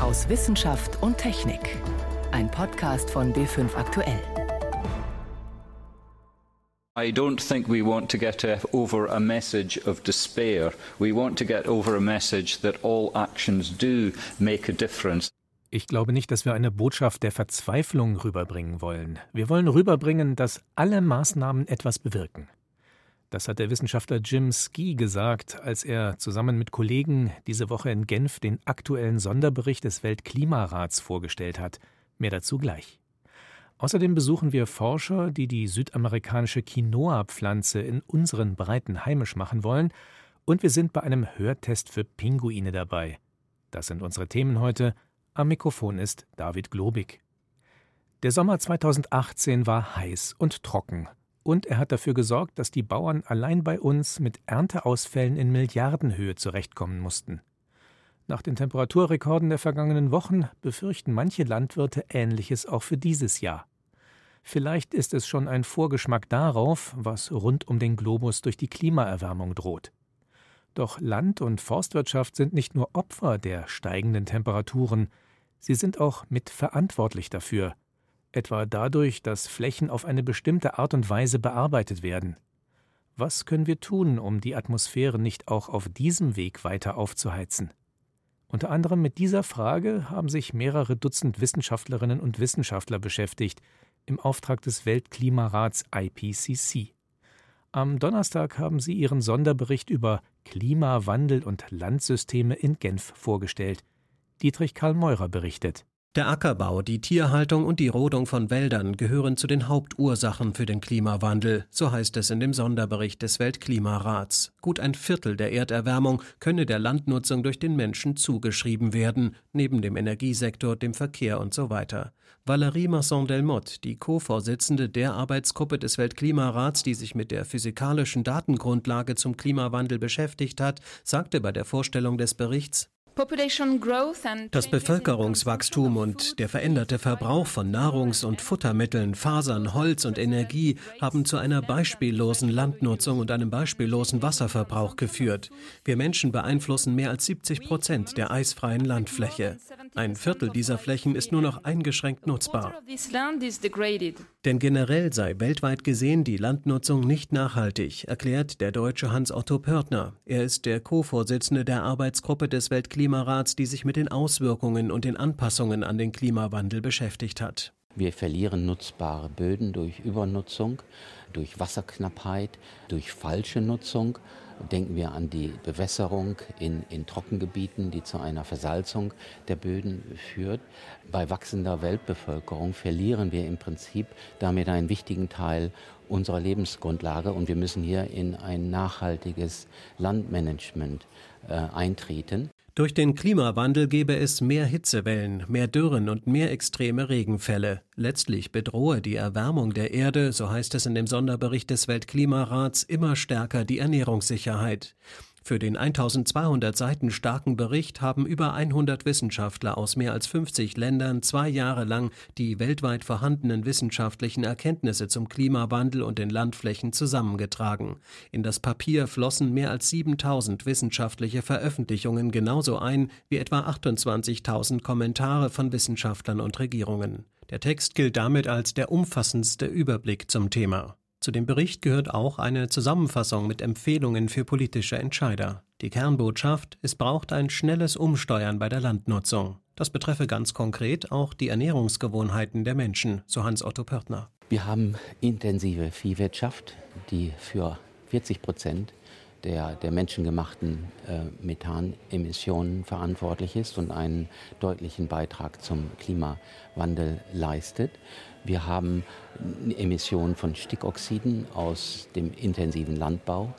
aus Wissenschaft und Technik. Ein Podcast von B5 Aktuell. I don't think we want to get over a message of despair. We want to get over a message that all actions do make a difference. Ich glaube nicht, dass wir eine Botschaft der Verzweiflung rüberbringen wollen. Wir wollen rüberbringen, dass alle Maßnahmen etwas bewirken. Das hat der Wissenschaftler Jim Ski gesagt, als er zusammen mit Kollegen diese Woche in Genf den aktuellen Sonderbericht des Weltklimarats vorgestellt hat. Mehr dazu gleich. Außerdem besuchen wir Forscher, die die südamerikanische Quinoa-Pflanze in unseren Breiten heimisch machen wollen, und wir sind bei einem Hörtest für Pinguine dabei. Das sind unsere Themen heute. Am Mikrofon ist David Globig. Der Sommer 2018 war heiß und trocken, und er hat dafür gesorgt, dass die Bauern allein bei uns mit Ernteausfällen in Milliardenhöhe zurechtkommen mussten. Nach den Temperaturrekorden der vergangenen Wochen befürchten manche Landwirte Ähnliches auch für dieses Jahr. Vielleicht ist es schon ein Vorgeschmack darauf, was rund um den Globus durch die Klimaerwärmung droht. Doch Land- und Forstwirtschaft sind nicht nur Opfer der steigenden Temperaturen, sie sind auch mitverantwortlich dafür, etwa dadurch, dass Flächen auf eine bestimmte Art und Weise bearbeitet werden. Was können wir tun, um die Atmosphäre nicht auch auf diesem Weg weiter aufzuheizen? Unter anderem mit dieser Frage haben sich mehrere Dutzend Wissenschaftlerinnen und Wissenschaftler beschäftigt, im Auftrag des Weltklimarats IPCC. Am Donnerstag haben sie ihren Sonderbericht über Klimawandel und Landsysteme in Genf vorgestellt. Dietrich Karl Meurer berichtet. Der Ackerbau, die Tierhaltung und die Rodung von Wäldern gehören zu den Hauptursachen für den Klimawandel, so heißt es in dem Sonderbericht des Weltklimarats. Gut ein Viertel der Erderwärmung könne der Landnutzung durch den Menschen zugeschrieben werden, neben dem Energiesektor, dem Verkehr und so weiter. Valérie Masson-Delmotte, die Co-Vorsitzende der Arbeitsgruppe des Weltklimarats, die sich mit der physikalischen Datengrundlage zum Klimawandel beschäftigt hat, sagte bei der Vorstellung des Berichts, das Bevölkerungswachstum und der veränderte Verbrauch von Nahrungs- und Futtermitteln, Fasern, Holz und Energie haben zu einer beispiellosen Landnutzung und einem beispiellosen Wasserverbrauch geführt. Wir Menschen beeinflussen mehr als 70 Prozent der eisfreien Landfläche. Ein Viertel dieser Flächen ist nur noch eingeschränkt nutzbar. Denn generell sei weltweit gesehen die Landnutzung nicht nachhaltig, erklärt der deutsche Hans-Otto Pörtner. Er ist der Co-Vorsitzende der Arbeitsgruppe des Weltklimarats, die sich mit den Auswirkungen und den Anpassungen an den Klimawandel beschäftigt hat. Wir verlieren nutzbare Böden durch Übernutzung, durch Wasserknappheit, durch falsche Nutzung. Denken wir an die Bewässerung in, in Trockengebieten, die zu einer Versalzung der Böden führt. Bei wachsender Weltbevölkerung verlieren wir im Prinzip damit einen wichtigen Teil unserer Lebensgrundlage und wir müssen hier in ein nachhaltiges Landmanagement äh, eintreten. Durch den Klimawandel gebe es mehr Hitzewellen, mehr Dürren und mehr extreme Regenfälle. Letztlich bedrohe die Erwärmung der Erde, so heißt es in dem Sonderbericht des Weltklimarats, immer stärker die Ernährungssicherheit. Für den 1200 Seiten starken Bericht haben über 100 Wissenschaftler aus mehr als 50 Ländern zwei Jahre lang die weltweit vorhandenen wissenschaftlichen Erkenntnisse zum Klimawandel und den Landflächen zusammengetragen. In das Papier flossen mehr als 7000 wissenschaftliche Veröffentlichungen genauso ein wie etwa 28.000 Kommentare von Wissenschaftlern und Regierungen. Der Text gilt damit als der umfassendste Überblick zum Thema. Zu dem Bericht gehört auch eine Zusammenfassung mit Empfehlungen für politische Entscheider. Die Kernbotschaft, es braucht ein schnelles Umsteuern bei der Landnutzung. Das betreffe ganz konkret auch die Ernährungsgewohnheiten der Menschen, so Hans-Otto Pörtner. Wir haben intensive Viehwirtschaft, die für 40 Prozent der, der menschengemachten äh, Methanemissionen verantwortlich ist und einen deutlichen Beitrag zum Klimawandel leistet. Wir haben Emissionen von Stickoxiden aus dem intensiven Landbau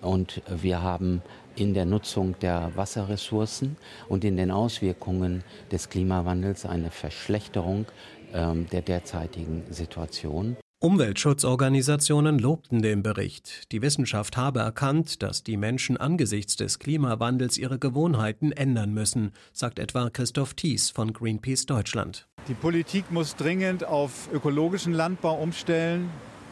und wir haben in der Nutzung der Wasserressourcen und in den Auswirkungen des Klimawandels eine Verschlechterung ähm, der derzeitigen Situation. Umweltschutzorganisationen lobten den Bericht. Die Wissenschaft habe erkannt, dass die Menschen angesichts des Klimawandels ihre Gewohnheiten ändern müssen, sagt etwa Christoph Thies von Greenpeace Deutschland. Die Politik muss dringend auf ökologischen Landbau umstellen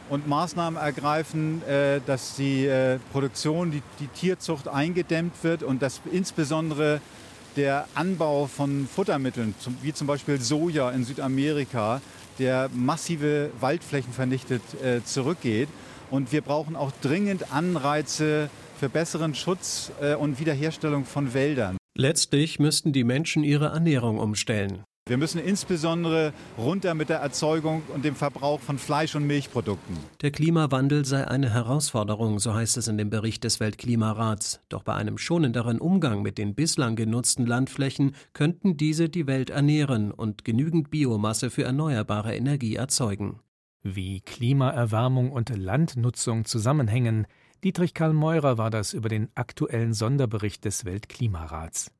und Maßnahmen ergreifen, äh, dass die äh, Produktion, die, die Tierzucht eingedämmt wird und dass insbesondere der Anbau von Futtermitteln, wie zum Beispiel Soja in Südamerika, der massive Waldflächen vernichtet, äh, zurückgeht. Und wir brauchen auch dringend Anreize für besseren Schutz äh, und Wiederherstellung von Wäldern. Letztlich müssten die Menschen ihre Ernährung umstellen. Wir müssen insbesondere runter mit der Erzeugung und dem Verbrauch von Fleisch- und Milchprodukten. Der Klimawandel sei eine Herausforderung, so heißt es in dem Bericht des Weltklimarats. Doch bei einem schonenderen Umgang mit den bislang genutzten Landflächen könnten diese die Welt ernähren und genügend Biomasse für erneuerbare Energie erzeugen. Wie Klimaerwärmung und Landnutzung zusammenhängen, Dietrich Karl Meurer war das über den aktuellen Sonderbericht des Weltklimarats.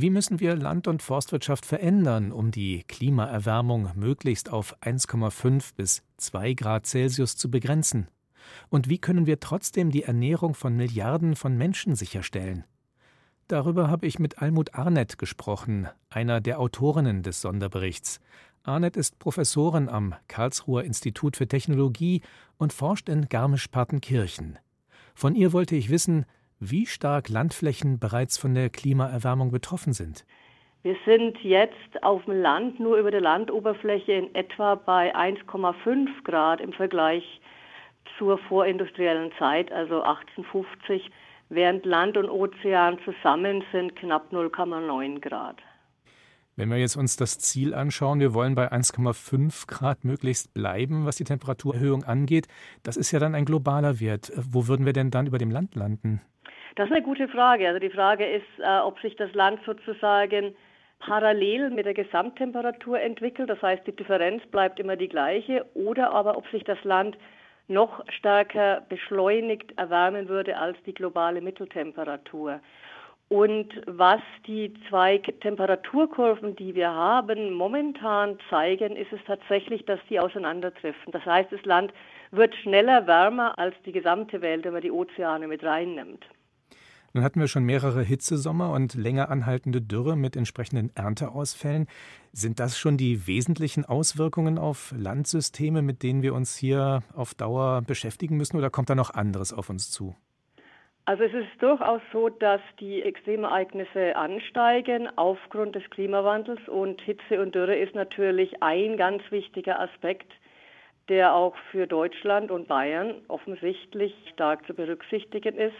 Wie müssen wir Land- und Forstwirtschaft verändern, um die Klimaerwärmung möglichst auf 1,5 bis 2 Grad Celsius zu begrenzen? Und wie können wir trotzdem die Ernährung von Milliarden von Menschen sicherstellen? Darüber habe ich mit Almut Arnett gesprochen, einer der Autorinnen des Sonderberichts. Arnett ist Professorin am Karlsruher Institut für Technologie und forscht in Garmisch-Partenkirchen. Von ihr wollte ich wissen, wie stark Landflächen bereits von der Klimaerwärmung betroffen sind. Wir sind jetzt auf dem Land nur über der Landoberfläche in etwa bei 1,5 Grad im Vergleich zur vorindustriellen Zeit, also 1850, während Land und Ozean zusammen sind knapp 0,9 Grad. Wenn wir jetzt uns das Ziel anschauen, wir wollen bei 1,5 Grad möglichst bleiben, was die Temperaturerhöhung angeht. Das ist ja dann ein globaler Wert. Wo würden wir denn dann über dem Land landen? Das ist eine gute Frage. Also die Frage ist, äh, ob sich das Land sozusagen parallel mit der Gesamttemperatur entwickelt. Das heißt, die Differenz bleibt immer die gleiche. Oder aber, ob sich das Land noch stärker beschleunigt erwärmen würde als die globale Mitteltemperatur. Und was die zwei Temperaturkurven, die wir haben, momentan zeigen, ist es tatsächlich, dass die auseinanderdriften. Das heißt, das Land wird schneller wärmer als die gesamte Welt, wenn man die Ozeane mit reinnimmt. Nun hatten wir schon mehrere Hitzesommer und länger anhaltende Dürre mit entsprechenden Ernteausfällen. Sind das schon die wesentlichen Auswirkungen auf Landsysteme, mit denen wir uns hier auf Dauer beschäftigen müssen, oder kommt da noch anderes auf uns zu? Also es ist durchaus so, dass die Extremereignisse ansteigen aufgrund des Klimawandels und Hitze und Dürre ist natürlich ein ganz wichtiger Aspekt, der auch für Deutschland und Bayern offensichtlich stark zu berücksichtigen ist.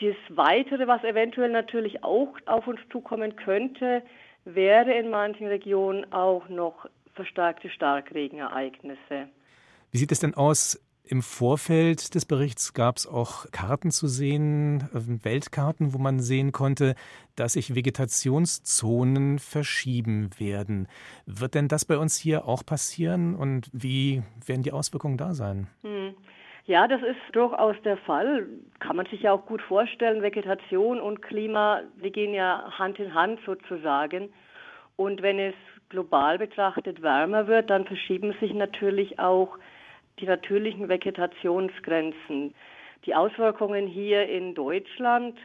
Das Weitere, was eventuell natürlich auch auf uns zukommen könnte, wäre in manchen Regionen auch noch verstärkte Starkregenereignisse. Wie sieht es denn aus? Im Vorfeld des Berichts gab es auch Karten zu sehen, ähm, Weltkarten, wo man sehen konnte, dass sich Vegetationszonen verschieben werden. Wird denn das bei uns hier auch passieren und wie werden die Auswirkungen da sein? Hm. Ja, das ist durchaus der Fall. Kann man sich ja auch gut vorstellen. Vegetation und Klima, die gehen ja Hand in Hand sozusagen. Und wenn es global betrachtet wärmer wird, dann verschieben sich natürlich auch die natürlichen Vegetationsgrenzen. Die Auswirkungen hier in Deutschland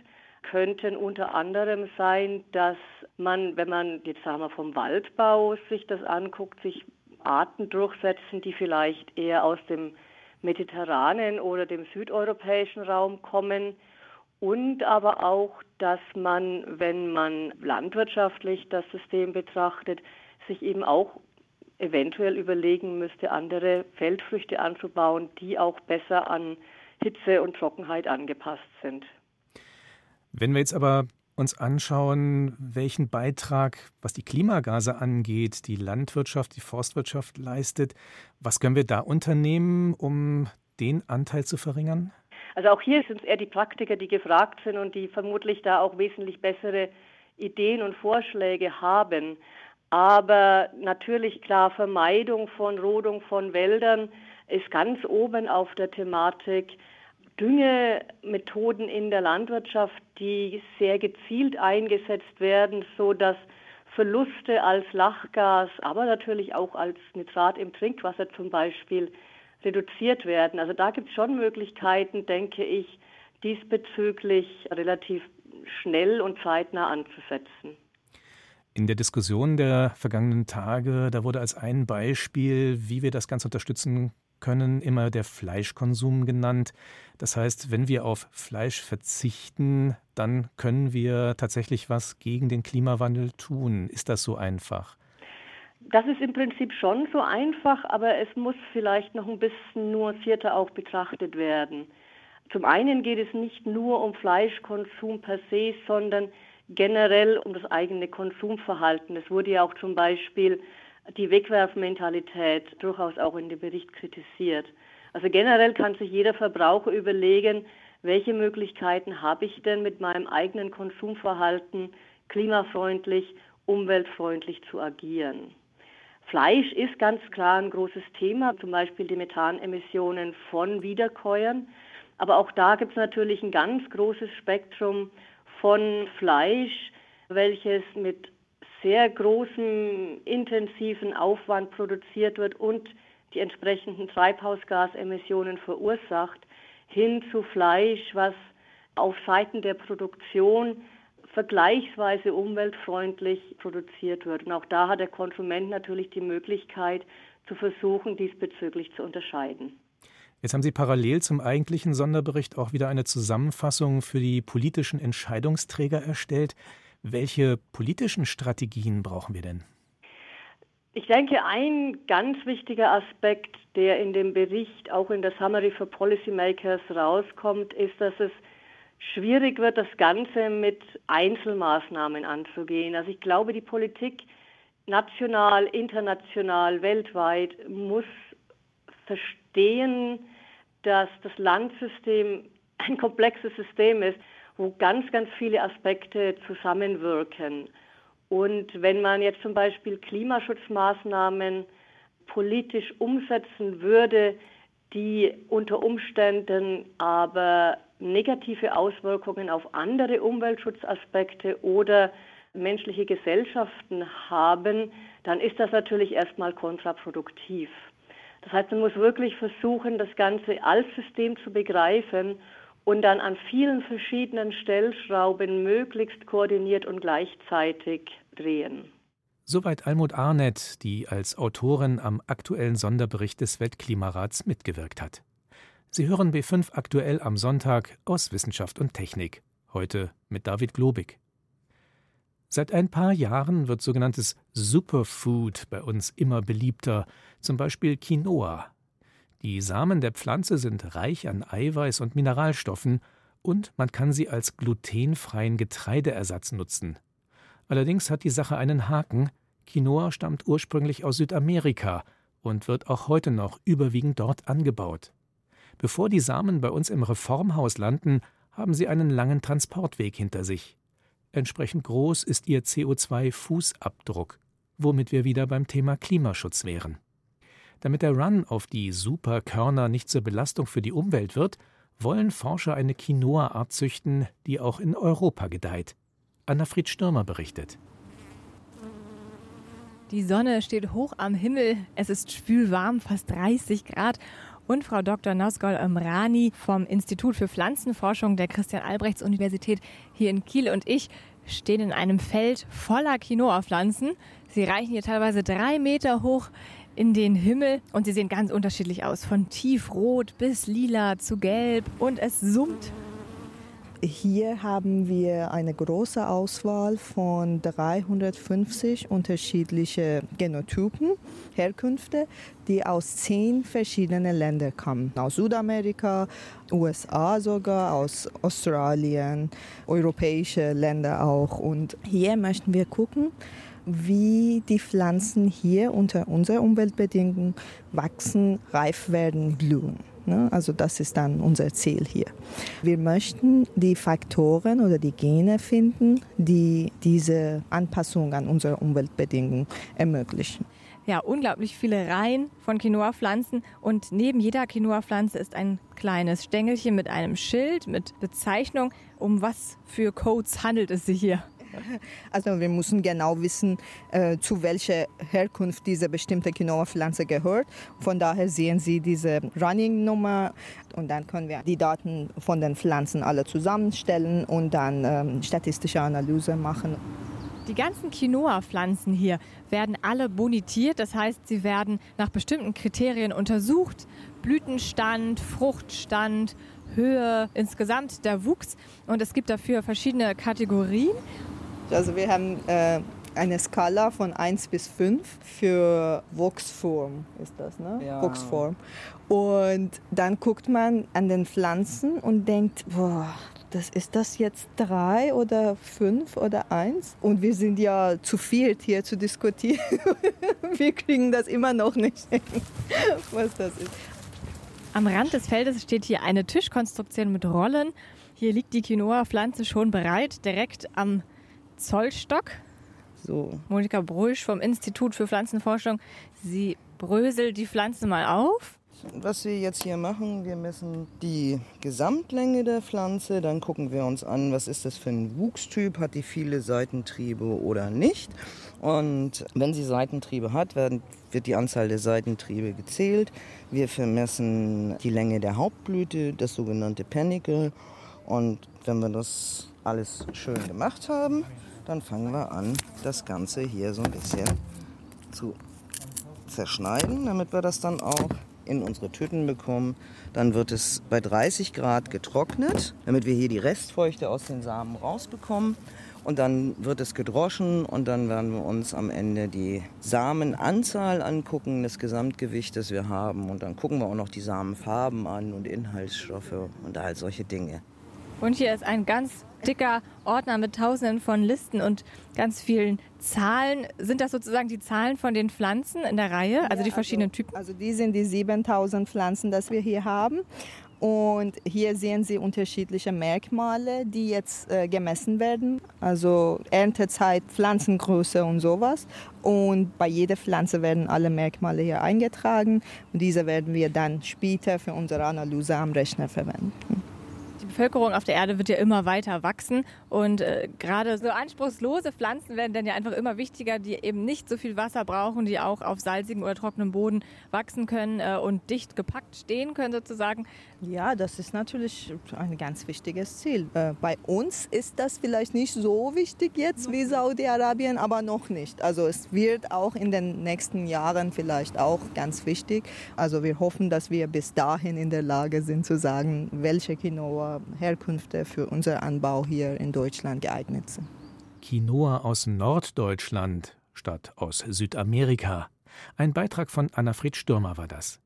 könnten unter anderem sein, dass man, wenn man jetzt sagen wir vom Waldbau sich das anguckt, sich Arten durchsetzen, die vielleicht eher aus dem mediterranen oder dem südeuropäischen Raum kommen und aber auch, dass man, wenn man landwirtschaftlich das System betrachtet, sich eben auch eventuell überlegen müsste, andere Feldfrüchte anzubauen, die auch besser an Hitze und Trockenheit angepasst sind. Wenn wir jetzt aber uns anschauen, welchen Beitrag, was die Klimagase angeht, die Landwirtschaft, die Forstwirtschaft leistet, was können wir da unternehmen, um den Anteil zu verringern? Also auch hier sind es eher die Praktiker, die gefragt sind und die vermutlich da auch wesentlich bessere Ideen und Vorschläge haben. Aber natürlich klar, Vermeidung von Rodung von Wäldern ist ganz oben auf der Thematik. Düngemethoden in der Landwirtschaft, die sehr gezielt eingesetzt werden, so dass Verluste als Lachgas, aber natürlich auch als Nitrat im Trinkwasser zum Beispiel reduziert werden. Also da gibt es schon Möglichkeiten, denke ich, diesbezüglich relativ schnell und zeitnah anzusetzen. In der Diskussion der vergangenen Tage, da wurde als ein Beispiel, wie wir das Ganze unterstützen können immer der Fleischkonsum genannt. Das heißt, wenn wir auf Fleisch verzichten, dann können wir tatsächlich was gegen den Klimawandel tun. Ist das so einfach? Das ist im Prinzip schon so einfach, aber es muss vielleicht noch ein bisschen nuancierter auch betrachtet werden. Zum einen geht es nicht nur um Fleischkonsum per se, sondern generell um das eigene Konsumverhalten. Es wurde ja auch zum Beispiel die Wegwerfmentalität durchaus auch in dem Bericht kritisiert. Also generell kann sich jeder Verbraucher überlegen, welche Möglichkeiten habe ich denn mit meinem eigenen Konsumverhalten klimafreundlich, umweltfreundlich zu agieren. Fleisch ist ganz klar ein großes Thema, zum Beispiel die Methanemissionen von Wiederkäuern. Aber auch da gibt es natürlich ein ganz großes Spektrum von Fleisch, welches mit sehr großem intensiven Aufwand produziert wird und die entsprechenden Treibhausgasemissionen verursacht, hin zu Fleisch, was auf Seiten der Produktion vergleichsweise umweltfreundlich produziert wird. Und auch da hat der Konsument natürlich die Möglichkeit zu versuchen, diesbezüglich zu unterscheiden. Jetzt haben Sie parallel zum eigentlichen Sonderbericht auch wieder eine Zusammenfassung für die politischen Entscheidungsträger erstellt. Welche politischen Strategien brauchen wir denn? Ich denke, ein ganz wichtiger Aspekt, der in dem Bericht auch in der Summary for Policymakers rauskommt, ist, dass es schwierig wird, das Ganze mit Einzelmaßnahmen anzugehen. Also ich glaube, die Politik national, international, weltweit muss verstehen, dass das Landsystem ein komplexes System ist, wo ganz, ganz viele Aspekte zusammenwirken. Und wenn man jetzt zum Beispiel Klimaschutzmaßnahmen politisch umsetzen würde, die unter Umständen aber negative Auswirkungen auf andere Umweltschutzaspekte oder menschliche Gesellschaften haben, dann ist das natürlich erstmal kontraproduktiv. Das heißt, man muss wirklich versuchen, das Ganze als System zu begreifen und dann an vielen verschiedenen Stellschrauben möglichst koordiniert und gleichzeitig drehen. Soweit Almut Arnett, die als Autorin am aktuellen Sonderbericht des Weltklimarats mitgewirkt hat. Sie hören B5 aktuell am Sonntag aus Wissenschaft und Technik. Heute mit David Globig. Seit ein paar Jahren wird sogenanntes Superfood bei uns immer beliebter, zum Beispiel Quinoa. Die Samen der Pflanze sind reich an Eiweiß und Mineralstoffen und man kann sie als glutenfreien Getreideersatz nutzen. Allerdings hat die Sache einen Haken. Quinoa stammt ursprünglich aus Südamerika und wird auch heute noch überwiegend dort angebaut. Bevor die Samen bei uns im Reformhaus landen, haben sie einen langen Transportweg hinter sich. Entsprechend groß ist ihr CO2-Fußabdruck, womit wir wieder beim Thema Klimaschutz wären. Damit der Run auf die Superkörner nicht zur Belastung für die Umwelt wird, wollen Forscher eine Quinoa-Art züchten, die auch in Europa gedeiht. Anna-Fried Stürmer berichtet. Die Sonne steht hoch am Himmel, es ist spülwarm, fast 30 Grad und Frau Dr. Nosgol Ömrani vom Institut für Pflanzenforschung der Christian-Albrechts-Universität hier in Kiel und ich stehen in einem Feld voller Quinoa-Pflanzen. Sie reichen hier teilweise drei Meter hoch in den Himmel und sie sehen ganz unterschiedlich aus, von tiefrot bis lila zu gelb und es summt hier haben wir eine große Auswahl von 350 unterschiedliche Genotypen, Herkünfte, die aus zehn verschiedenen Ländern kommen. Aus Südamerika, USA sogar, aus Australien, europäische Länder auch. Und hier möchten wir gucken, wie die Pflanzen hier unter unseren Umweltbedingungen wachsen, reif werden, blühen. Ne? Also das ist dann unser Ziel hier. Wir möchten die Faktoren oder die Gene finden, die diese Anpassung an unsere Umweltbedingungen ermöglichen. Ja, unglaublich viele Reihen von Quinoa-Pflanzen und neben jeder Quinoa-Pflanze ist ein kleines Stängelchen mit einem Schild, mit Bezeichnung. Um was für Codes handelt es sich hier? Also wir müssen genau wissen, äh, zu welcher Herkunft diese bestimmte Quinoa-Pflanze gehört. Von daher sehen Sie diese Running-Nummer und dann können wir die Daten von den Pflanzen alle zusammenstellen und dann ähm, statistische Analyse machen. Die ganzen Quinoa-Pflanzen hier werden alle bonitiert, das heißt, sie werden nach bestimmten Kriterien untersucht. Blütenstand, Fruchtstand, Höhe, insgesamt der Wuchs. Und es gibt dafür verschiedene Kategorien. Also wir haben äh, eine Skala von 1 bis 5 für Wuchsform ist das, ne? Ja. Wuchsform. Und dann guckt man an den Pflanzen und denkt, boah, das ist das jetzt drei oder fünf oder eins? Und wir sind ja zu viert hier zu diskutieren. wir kriegen das immer noch nicht hin, was das ist. Am Rand des Feldes steht hier eine Tischkonstruktion mit Rollen. Hier liegt die Quinoa-Pflanze schon bereit, direkt am Zollstock. So. Monika Brüsch vom Institut für Pflanzenforschung. Sie bröselt die Pflanze mal auf. Was wir jetzt hier machen, wir messen die Gesamtlänge der Pflanze, dann gucken wir uns an, was ist das für ein Wuchstyp, hat die viele Seitentriebe oder nicht. Und wenn sie Seitentriebe hat, werden, wird die Anzahl der Seitentriebe gezählt. Wir vermessen die Länge der Hauptblüte, das sogenannte Panicle. Und wenn wir das alles schön gemacht haben, dann fangen wir an, das Ganze hier so ein bisschen zu zerschneiden, damit wir das dann auch in unsere Tüten bekommen. Dann wird es bei 30 Grad getrocknet, damit wir hier die Restfeuchte aus den Samen rausbekommen. Und dann wird es gedroschen und dann werden wir uns am Ende die Samenanzahl angucken, das Gesamtgewicht, das wir haben. Und dann gucken wir auch noch die Samenfarben an und Inhaltsstoffe und all solche Dinge. Und hier ist ein ganz dicker Ordner mit tausenden von Listen und ganz vielen Zahlen. Sind das sozusagen die Zahlen von den Pflanzen in der Reihe, also die verschiedenen also, Typen? Also die sind die 7000 Pflanzen, die wir hier haben. Und hier sehen Sie unterschiedliche Merkmale, die jetzt äh, gemessen werden. Also Erntezeit, Pflanzengröße und sowas. Und bei jeder Pflanze werden alle Merkmale hier eingetragen. Und diese werden wir dann später für unsere Analyse am Rechner verwenden. Bevölkerung auf der Erde wird ja immer weiter wachsen und äh, gerade so anspruchslose Pflanzen werden dann ja einfach immer wichtiger, die eben nicht so viel Wasser brauchen, die auch auf salzigem oder trockenem Boden wachsen können äh, und dicht gepackt stehen können sozusagen. Ja, das ist natürlich ein ganz wichtiges Ziel. Äh, bei uns ist das vielleicht nicht so wichtig jetzt wie Saudi-Arabien, aber noch nicht. Also es wird auch in den nächsten Jahren vielleicht auch ganz wichtig. Also wir hoffen, dass wir bis dahin in der Lage sind zu sagen, welche Quinoa Herkünfte für unseren Anbau hier in Deutschland geeignet sind. Quinoa aus Norddeutschland statt aus Südamerika. Ein Beitrag von Anna-Fried Stürmer war das.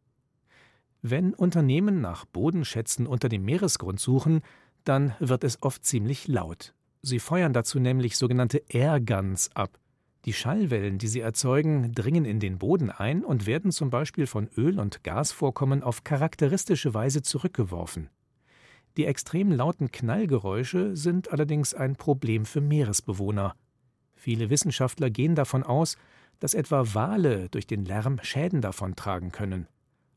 Wenn Unternehmen nach Bodenschätzen unter dem Meeresgrund suchen, dann wird es oft ziemlich laut. Sie feuern dazu nämlich sogenannte Airguns ab. Die Schallwellen, die sie erzeugen, dringen in den Boden ein und werden zum Beispiel von Öl- und Gasvorkommen auf charakteristische Weise zurückgeworfen. Die extrem lauten Knallgeräusche sind allerdings ein Problem für Meeresbewohner. Viele Wissenschaftler gehen davon aus, dass etwa Wale durch den Lärm Schäden davontragen können.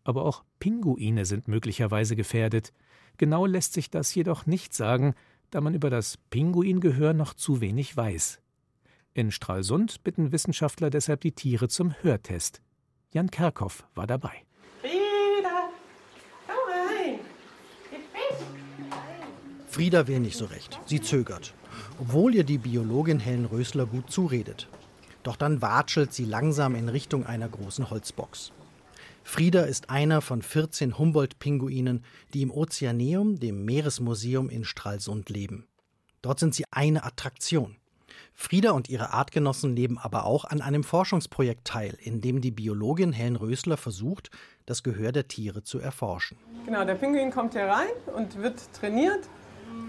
Aber auch Pinguine sind möglicherweise gefährdet. Genau lässt sich das jedoch nicht sagen, da man über das Pinguingehör noch zu wenig weiß. In Stralsund bitten Wissenschaftler deshalb die Tiere zum Hörtest. Jan Kerkhoff war dabei. Frieda will nicht so recht. Sie zögert, obwohl ihr die Biologin Helen Rösler gut zuredet. Doch dann watschelt sie langsam in Richtung einer großen Holzbox. Frieda ist einer von 14 Humboldt-Pinguinen, die im Ozeaneum, dem Meeresmuseum in Stralsund leben. Dort sind sie eine Attraktion. Frieda und ihre Artgenossen nehmen aber auch an einem Forschungsprojekt teil, in dem die Biologin Helen Rösler versucht, das Gehör der Tiere zu erforschen. Genau, der Pinguin kommt hier rein und wird trainiert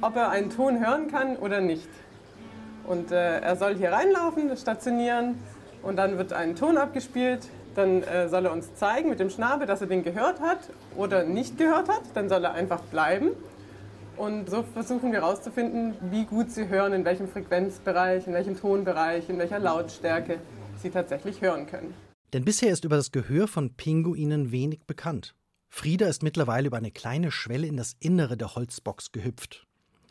ob er einen Ton hören kann oder nicht. Und äh, er soll hier reinlaufen, stationieren und dann wird ein Ton abgespielt. Dann äh, soll er uns zeigen mit dem Schnabel, dass er den gehört hat oder nicht gehört hat. Dann soll er einfach bleiben. Und so versuchen wir herauszufinden, wie gut sie hören, in welchem Frequenzbereich, in welchem Tonbereich, in welcher Lautstärke sie tatsächlich hören können. Denn bisher ist über das Gehör von Pinguinen wenig bekannt. Frieda ist mittlerweile über eine kleine Schwelle in das Innere der Holzbox gehüpft.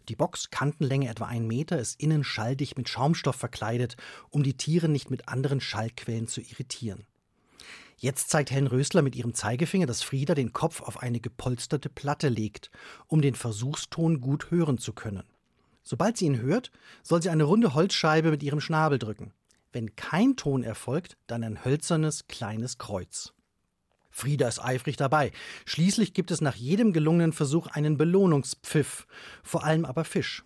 Die Box, Kantenlänge etwa ein Meter, ist innen schalldicht mit Schaumstoff verkleidet, um die Tiere nicht mit anderen Schallquellen zu irritieren. Jetzt zeigt Helen Rösler mit ihrem Zeigefinger, dass Frieda den Kopf auf eine gepolsterte Platte legt, um den Versuchston gut hören zu können. Sobald sie ihn hört, soll sie eine runde Holzscheibe mit ihrem Schnabel drücken. Wenn kein Ton erfolgt, dann ein hölzernes kleines Kreuz. Frieda ist eifrig dabei. Schließlich gibt es nach jedem gelungenen Versuch einen Belohnungspfiff, vor allem aber Fisch.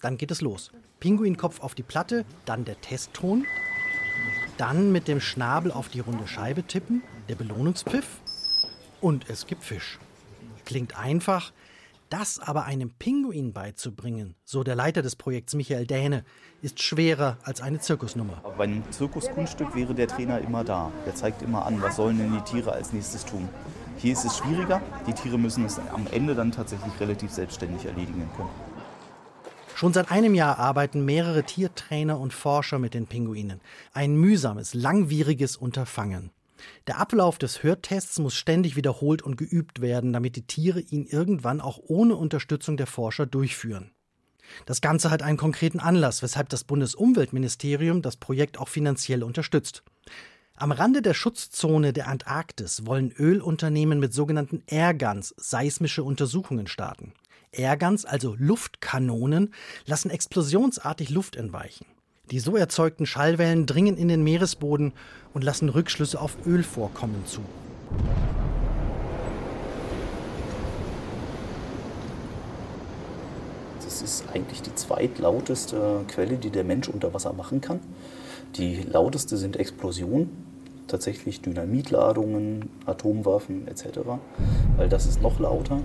Dann geht es los. Pinguinkopf auf die Platte, dann der Testton, dann mit dem Schnabel auf die runde Scheibe tippen, der Belohnungspfiff und es gibt Fisch. Klingt einfach, das aber einem Pinguin beizubringen, so der Leiter des Projekts Michael Däne, ist schwerer als eine Zirkusnummer. Aber bei einem Zirkuskunststück wäre der Trainer immer da. Der zeigt immer an, was sollen denn die Tiere als nächstes tun. Hier ist es schwieriger. Die Tiere müssen es am Ende dann tatsächlich relativ selbstständig erledigen können. Schon seit einem Jahr arbeiten mehrere Tiertrainer und Forscher mit den Pinguinen. Ein mühsames, langwieriges Unterfangen. Der Ablauf des Hörtests muss ständig wiederholt und geübt werden, damit die Tiere ihn irgendwann auch ohne Unterstützung der Forscher durchführen. Das Ganze hat einen konkreten Anlass, weshalb das Bundesumweltministerium das Projekt auch finanziell unterstützt. Am Rande der Schutzzone der Antarktis wollen Ölunternehmen mit sogenannten Airguns seismische Untersuchungen starten. Airguns, also Luftkanonen, lassen explosionsartig Luft entweichen. Die so erzeugten Schallwellen dringen in den Meeresboden und lassen Rückschlüsse auf Ölvorkommen zu. Das ist eigentlich die zweitlauteste Quelle, die der Mensch unter Wasser machen kann. Die lauteste sind Explosionen, tatsächlich Dynamitladungen, Atomwaffen etc., weil das ist noch lauter.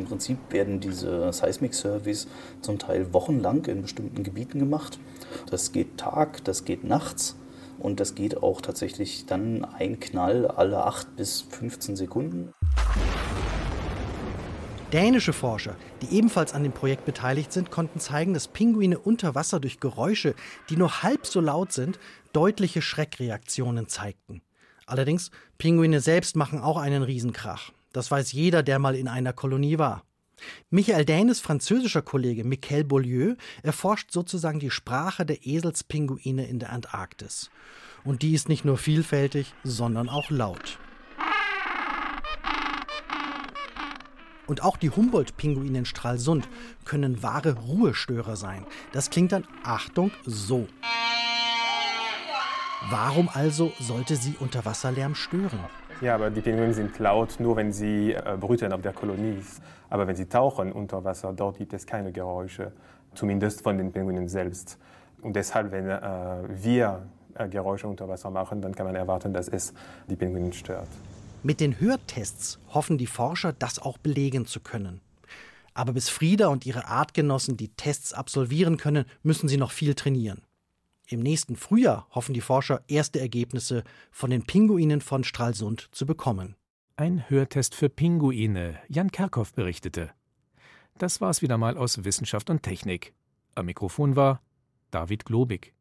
Im Prinzip werden diese Seismic Surveys zum Teil wochenlang in bestimmten Gebieten gemacht. Das geht Tag, das geht nachts und das geht auch tatsächlich dann ein Knall alle 8 bis 15 Sekunden. Dänische Forscher, die ebenfalls an dem Projekt beteiligt sind, konnten zeigen, dass Pinguine unter Wasser durch Geräusche, die nur halb so laut sind, deutliche Schreckreaktionen zeigten. Allerdings, Pinguine selbst machen auch einen Riesenkrach. Das weiß jeder, der mal in einer Kolonie war. Michael Dänes französischer Kollege Michael Beaulieu erforscht sozusagen die Sprache der Eselspinguine in der Antarktis. Und die ist nicht nur vielfältig, sondern auch laut. Und auch die Humboldt-Pinguine in Stralsund können wahre Ruhestörer sein. Das klingt dann, Achtung, so. Warum also sollte sie Unterwasserlärm stören? Ja, aber die Pinguine sind laut nur, wenn sie äh, brüten auf der Kolonie. Aber wenn sie tauchen unter Wasser, dort gibt es keine Geräusche, zumindest von den Pinguinen selbst. Und deshalb, wenn äh, wir äh, Geräusche unter Wasser machen, dann kann man erwarten, dass es die Pinguine stört. Mit den Hörtests hoffen die Forscher, das auch belegen zu können. Aber bis Frieda und ihre Artgenossen die Tests absolvieren können, müssen sie noch viel trainieren. Im nächsten Frühjahr hoffen die Forscher, erste Ergebnisse von den Pinguinen von Stralsund zu bekommen. Ein Hörtest für Pinguine, Jan Kerkhoff berichtete. Das war's wieder mal aus Wissenschaft und Technik. Am Mikrofon war David Globig.